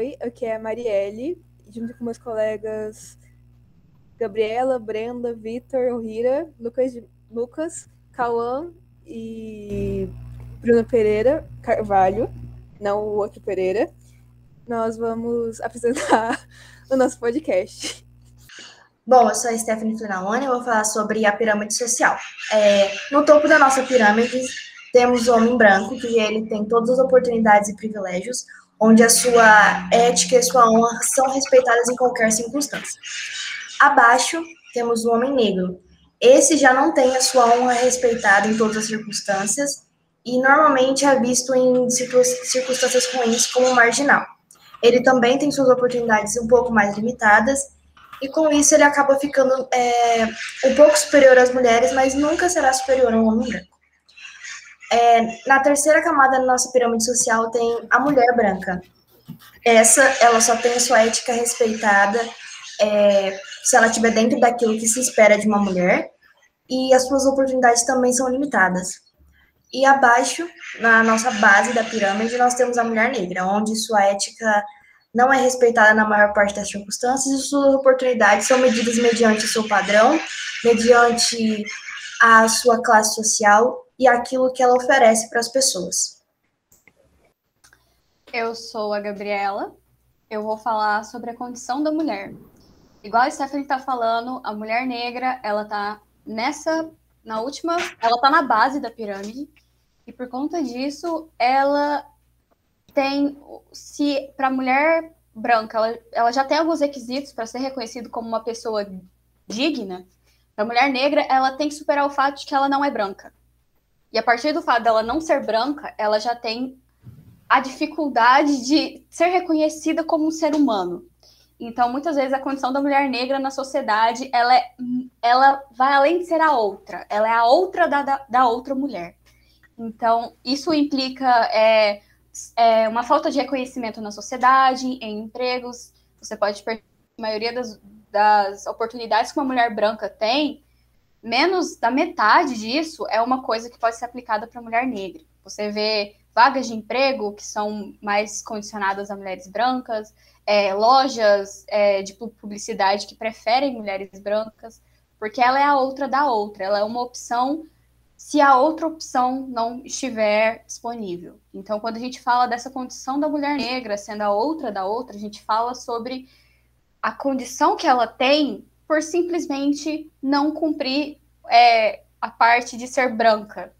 Oi, aqui é a Marielle, junto com meus colegas Gabriela, Brenda, Vitor, Rira, Lucas, Lucas, Cauã e Bruno Pereira Carvalho, não o outro Pereira. Nós vamos apresentar o nosso podcast. Bom, eu sou a Stephanie Flinalone e vou falar sobre a pirâmide social. É, no topo da nossa pirâmide temos o homem branco, que ele tem todas as oportunidades e privilégios, onde a sua ética e sua honra são respeitadas em qualquer circunstância. Abaixo temos o homem negro. Esse já não tem a sua honra respeitada em todas as circunstâncias e normalmente é visto em circunstâncias ruins como marginal. Ele também tem suas oportunidades um pouco mais limitadas e com isso ele acaba ficando é, um pouco superior às mulheres, mas nunca será superior a um homem branco. É, na terceira camada da nossa pirâmide social tem a mulher branca. Essa, ela só tem sua ética respeitada é, se ela estiver dentro daquilo que se espera de uma mulher, e as suas oportunidades também são limitadas. E abaixo, na nossa base da pirâmide, nós temos a mulher negra, onde sua ética não é respeitada na maior parte das circunstâncias e suas oportunidades são medidas mediante o seu padrão, mediante a sua classe social e aquilo que ela oferece para as pessoas. Eu sou a Gabriela. Eu vou falar sobre a condição da mulher. Igual a Stephanie está falando, a mulher negra, ela tá nessa, na última, ela tá na base da pirâmide. E por conta disso, ela tem, se para a mulher branca, ela, ela já tem alguns requisitos para ser reconhecida como uma pessoa digna. Para a mulher negra, ela tem que superar o fato de que ela não é branca. E a partir do fato dela não ser branca, ela já tem a dificuldade de ser reconhecida como um ser humano. Então, muitas vezes, a condição da mulher negra na sociedade, ela, é, ela vai além de ser a outra. Ela é a outra da, da, da outra mulher. Então, isso implica é, é, uma falta de reconhecimento na sociedade, em empregos. Você pode perder a maioria das, das oportunidades que uma mulher branca tem, menos da metade disso é uma coisa que pode ser aplicada para mulher negra. Você vê vagas de emprego que são mais condicionadas a mulheres brancas, é, lojas é, de publicidade que preferem mulheres brancas, porque ela é a outra da outra, ela é uma opção se a outra opção não estiver disponível. Então, quando a gente fala dessa condição da mulher negra sendo a outra da outra, a gente fala sobre a condição que ela tem por simplesmente não cumprir é, a parte de ser branca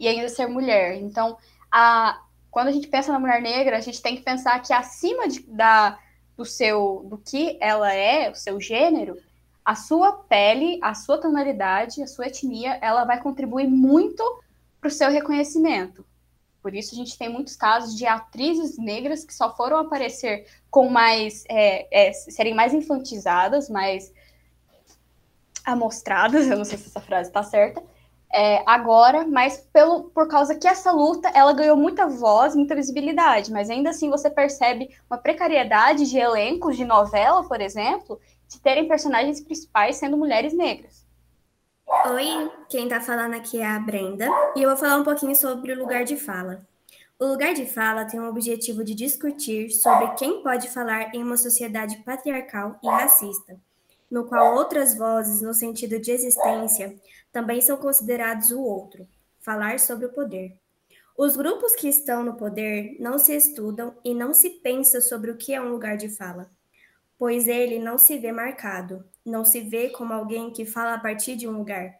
e ainda ser mulher. Então, a, quando a gente pensa na mulher negra, a gente tem que pensar que acima de, da, do seu do que ela é, o seu gênero, a sua pele, a sua tonalidade, a sua etnia, ela vai contribuir muito para o seu reconhecimento. Por isso, a gente tem muitos casos de atrizes negras que só foram aparecer com mais. É, é, serem mais infantizadas, mais amostradas, eu não sei se essa frase está certa, é, agora, mas pelo, por causa que essa luta ela ganhou muita voz, muita visibilidade, mas ainda assim você percebe uma precariedade de elencos de novela, por exemplo, de terem personagens principais sendo mulheres negras. Oi, quem está falando aqui é a Brenda e eu vou falar um pouquinho sobre o lugar de fala. O lugar de fala tem o objetivo de discutir sobre quem pode falar em uma sociedade patriarcal e racista no qual outras vozes, no sentido de existência, também são considerados o outro, falar sobre o poder. Os grupos que estão no poder não se estudam e não se pensa sobre o que é um lugar de fala, pois ele não se vê marcado, não se vê como alguém que fala a partir de um lugar.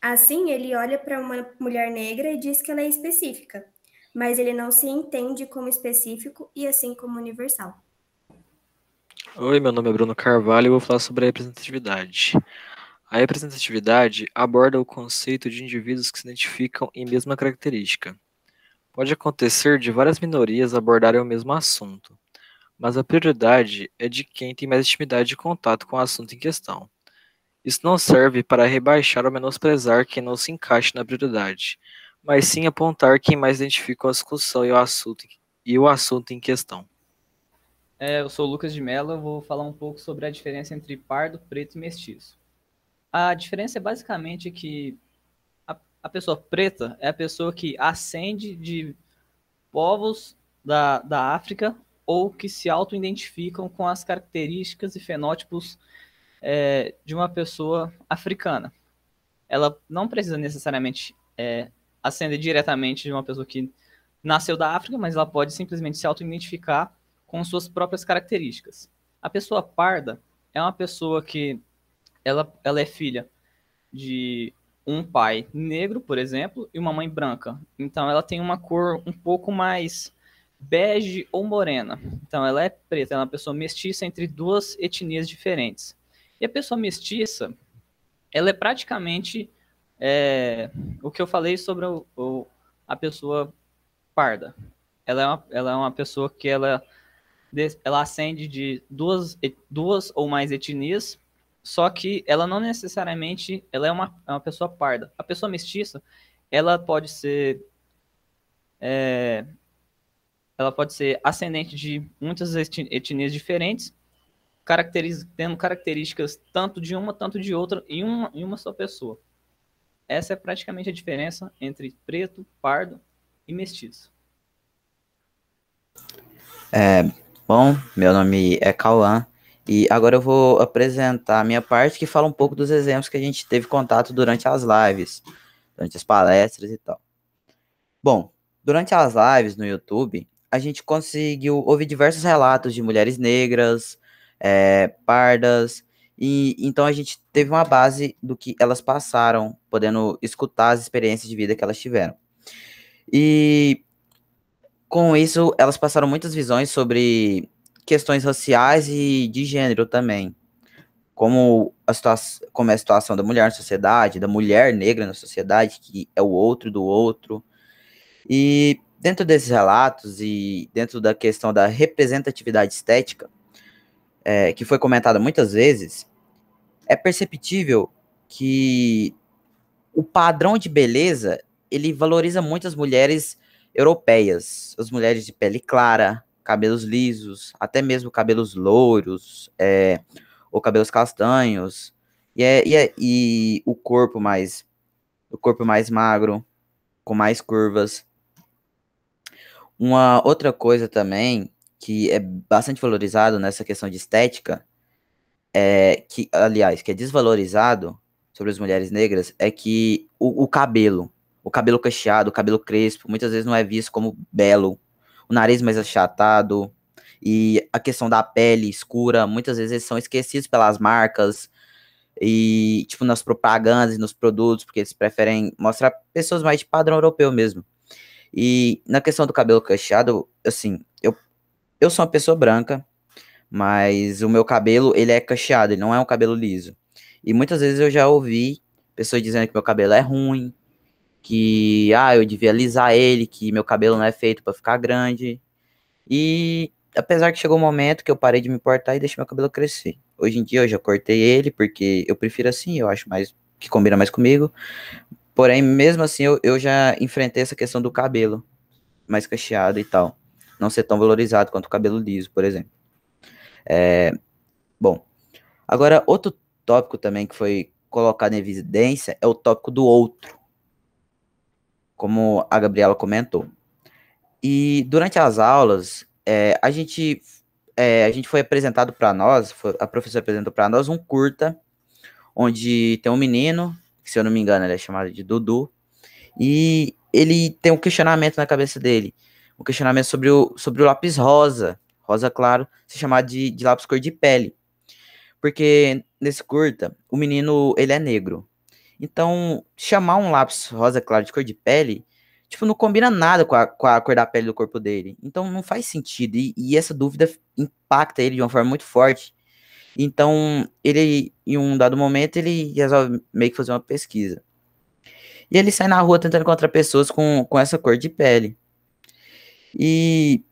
Assim, ele olha para uma mulher negra e diz que ela é específica, mas ele não se entende como específico e assim como universal. Oi, meu nome é Bruno Carvalho e vou falar sobre a representatividade. A representatividade aborda o conceito de indivíduos que se identificam em mesma característica. Pode acontecer de várias minorias abordarem o mesmo assunto, mas a prioridade é de quem tem mais intimidade de contato com o assunto em questão. Isso não serve para rebaixar ou menosprezar quem não se encaixe na prioridade, mas sim apontar quem mais identifica a discussão e o assunto, e o assunto em questão. É, eu sou o Lucas de Mello, vou falar um pouco sobre a diferença entre pardo, preto e mestiço. A diferença é basicamente que a, a pessoa preta é a pessoa que ascende de povos da, da África ou que se auto-identificam com as características e fenótipos é, de uma pessoa africana. Ela não precisa necessariamente é, ascender diretamente de uma pessoa que nasceu da África, mas ela pode simplesmente se auto-identificar com suas próprias características. A pessoa parda é uma pessoa que ela, ela é filha de um pai negro, por exemplo, e uma mãe branca. Então ela tem uma cor um pouco mais bege ou morena. Então ela é preta, ela é uma pessoa mestiça entre duas etnias diferentes. E a pessoa mestiça, ela é praticamente é, o que eu falei sobre o, o, a pessoa parda. Ela é uma, ela é uma pessoa que ela, ela ascende de duas, duas ou mais etnias só que ela não necessariamente ela é uma, é uma pessoa parda. A pessoa mestiça, ela pode ser é, ela pode ser ascendente de muitas etnias diferentes, caracteriz, tendo características tanto de uma, tanto de outra, em uma, em uma só pessoa. Essa é praticamente a diferença entre preto, pardo e mestiço. É, bom, meu nome é Cauã e agora eu vou apresentar a minha parte que fala um pouco dos exemplos que a gente teve contato durante as lives, durante as palestras e tal. Bom, durante as lives no YouTube, a gente conseguiu ouvir diversos relatos de mulheres negras, é, pardas, e então a gente teve uma base do que elas passaram, podendo escutar as experiências de vida que elas tiveram. E com isso, elas passaram muitas visões sobre questões raciais e de gênero também. Como a, situação, como é a situação da mulher na sociedade, da mulher negra na sociedade, que é o outro do outro. E dentro desses relatos e dentro da questão da representatividade estética, é, que foi comentada muitas vezes, é perceptível que o padrão de beleza ele valoriza muito as mulheres europeias, as mulheres de pele clara, cabelos lisos, até mesmo cabelos louros, é, ou cabelos castanhos, e, é, e, é, e o corpo mais o corpo mais magro, com mais curvas. Uma outra coisa também que é bastante valorizado nessa questão de estética, é que, aliás, que é desvalorizado sobre as mulheres negras, é que o, o cabelo, o cabelo cacheado, o cabelo crespo, muitas vezes não é visto como belo, o nariz mais achatado e a questão da pele escura, muitas vezes são esquecidos pelas marcas e, tipo, nas propagandas e nos produtos, porque eles preferem mostrar pessoas mais de padrão europeu mesmo. E na questão do cabelo cacheado, assim, eu, eu sou uma pessoa branca, mas o meu cabelo, ele é cacheado, ele não é um cabelo liso. E muitas vezes eu já ouvi pessoas dizendo que meu cabelo é ruim, que ah, eu devia alisar ele, que meu cabelo não é feito para ficar grande. E apesar que chegou um momento que eu parei de me importar e deixei meu cabelo crescer. Hoje em dia eu já cortei ele porque eu prefiro assim, eu acho mais que combina mais comigo. Porém, mesmo assim, eu, eu já enfrentei essa questão do cabelo mais cacheado e tal. Não ser tão valorizado quanto o cabelo liso, por exemplo. É, bom, agora outro tópico também que foi colocado em evidência é o tópico do outro como a Gabriela comentou. E durante as aulas, é, a gente é, a gente foi apresentado para nós, foi, a professora apresentou para nós um curta, onde tem um menino, que se eu não me engano ele é chamado de Dudu, e ele tem um questionamento na cabeça dele, um questionamento sobre o, sobre o lápis rosa, rosa claro, se chamar de, de lápis cor de pele. Porque nesse curta, o menino, ele é negro. Então, chamar um lápis rosa claro de cor de pele, tipo, não combina nada com a, com a cor da pele do corpo dele. Então, não faz sentido. E, e essa dúvida impacta ele de uma forma muito forte. Então, ele, em um dado momento, ele resolve meio que fazer uma pesquisa. E ele sai na rua tentando encontrar pessoas com, com essa cor de pele. E,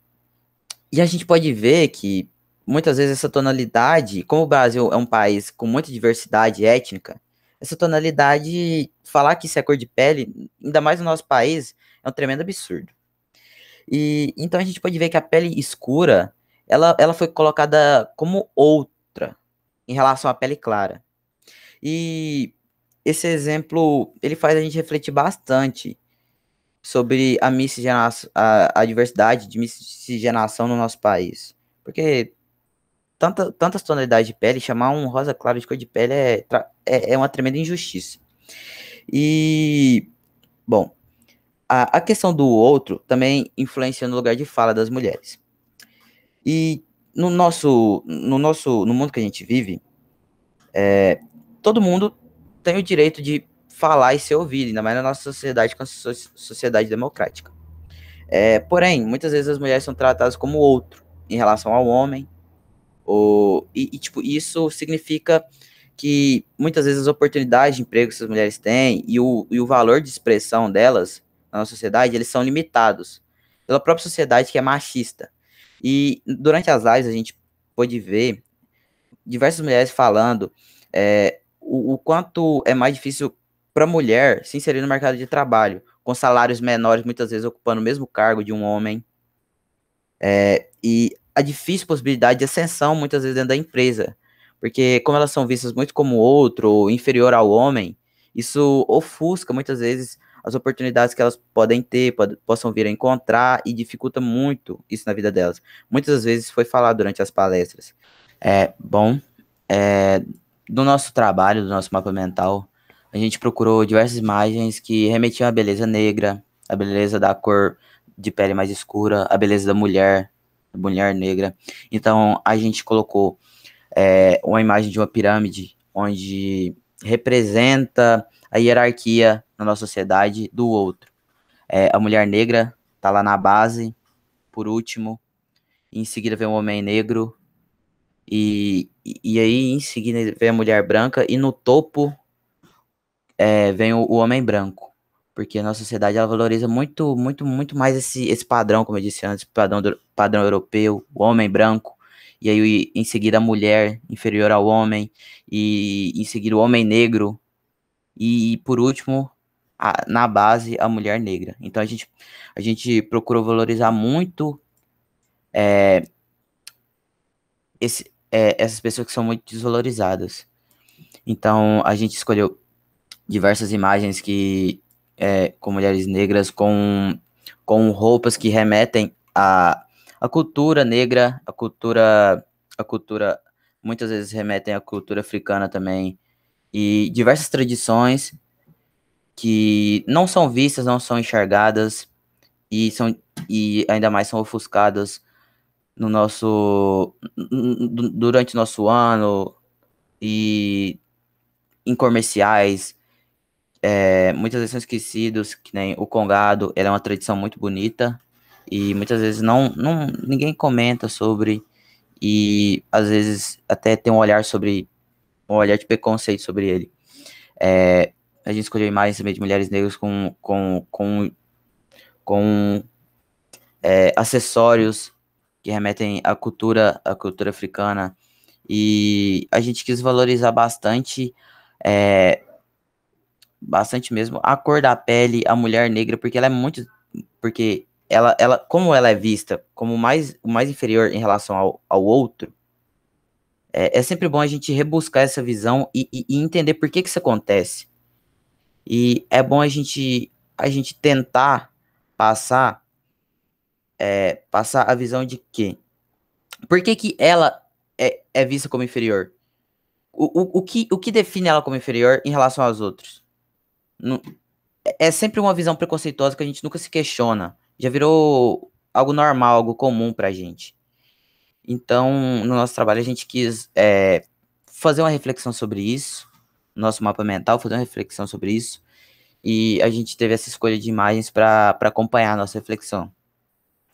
e a gente pode ver que muitas vezes essa tonalidade, como o Brasil é um país com muita diversidade étnica, essa tonalidade, falar que isso é cor de pele, ainda mais no nosso país, é um tremendo absurdo. E então a gente pode ver que a pele escura, ela, ela foi colocada como outra em relação à pele clara. E esse exemplo, ele faz a gente refletir bastante sobre a miscigenação, a, a diversidade de miscigenação no nosso país. Porque tanta, tantas tonalidades de pele, chamar um rosa claro de cor de pele é, é, é uma tremenda injustiça. E, bom, a, a questão do outro também influencia no lugar de fala das mulheres. E no nosso, no nosso, no mundo que a gente vive, é, todo mundo tem o direito de falar e ser ouvido, ainda mais na nossa sociedade, com a sociedade democrática. É, porém, muitas vezes as mulheres são tratadas como outro em relação ao homem, ou, e, e, tipo, isso significa que muitas vezes as oportunidades de emprego que essas mulheres têm e o, e o valor de expressão delas na sociedade, eles são limitados pela própria sociedade que é machista. E durante as lives a gente pôde ver diversas mulheres falando é, o, o quanto é mais difícil para a mulher se inserir no mercado de trabalho, com salários menores, muitas vezes ocupando o mesmo cargo de um homem. É, e a difícil possibilidade de ascensão, muitas vezes, dentro da empresa. Porque, como elas são vistas muito como outro, ou inferior ao homem, isso ofusca muitas vezes as oportunidades que elas podem ter, pod possam vir a encontrar e dificulta muito isso na vida delas. Muitas vezes foi falado durante as palestras. É, bom, é, do nosso trabalho, do nosso mapa mental, a gente procurou diversas imagens que remetiam à beleza negra, a beleza da cor de pele mais escura, a beleza da mulher, mulher negra. Então a gente colocou é, uma imagem de uma pirâmide onde representa a hierarquia na nossa sociedade do outro. É, a mulher negra tá lá na base, por último. Em seguida vem o homem negro. E, e, aí, em seguida, vem a mulher branca. E no topo é, vem o, o homem branco porque a nossa sociedade ela valoriza muito, muito, muito mais esse, esse padrão, como eu disse antes, padrão, padrão europeu, o homem branco, e aí em seguida a mulher inferior ao homem, e em seguida o homem negro, e por último, a, na base, a mulher negra. Então a gente, a gente procurou valorizar muito é, esse, é, essas pessoas que são muito desvalorizadas. Então a gente escolheu diversas imagens que é, com mulheres negras, com, com roupas que remetem à, à cultura negra, a cultura, a cultura, muitas vezes remetem à cultura africana também, e diversas tradições que não são vistas, não são enxergadas, e, são, e ainda mais são ofuscadas no nosso durante nosso ano e em comerciais é, muitas vezes são esquecidos, que nem o congado, ela é uma tradição muito bonita. E muitas vezes não, não ninguém comenta sobre. E às vezes até tem um olhar sobre um olhar de preconceito sobre ele. É, a gente escolheu imagens também de mulheres negras com com com, com é, acessórios que remetem à cultura à cultura africana. E a gente quis valorizar bastante é, bastante mesmo. A cor da pele, a mulher negra, porque ela é muito. Porque ela, ela como ela é vista como mais, mais inferior em relação ao, ao outro, é, é sempre bom a gente rebuscar essa visão e, e, e, entender por que, que isso acontece. E é bom a gente, a gente tentar passar, é, passar a visão de que. Por que, que ela é, é vista como inferior? O, o, o, que, o que define ela como inferior em relação aos outros? É sempre uma visão preconceituosa que a gente nunca se questiona. Já virou algo normal, algo comum pra gente. Então, no nosso trabalho, a gente quis é, fazer uma reflexão sobre isso, nosso mapa mental, fazer uma reflexão sobre isso, e a gente teve essa escolha de imagens para acompanhar a nossa reflexão.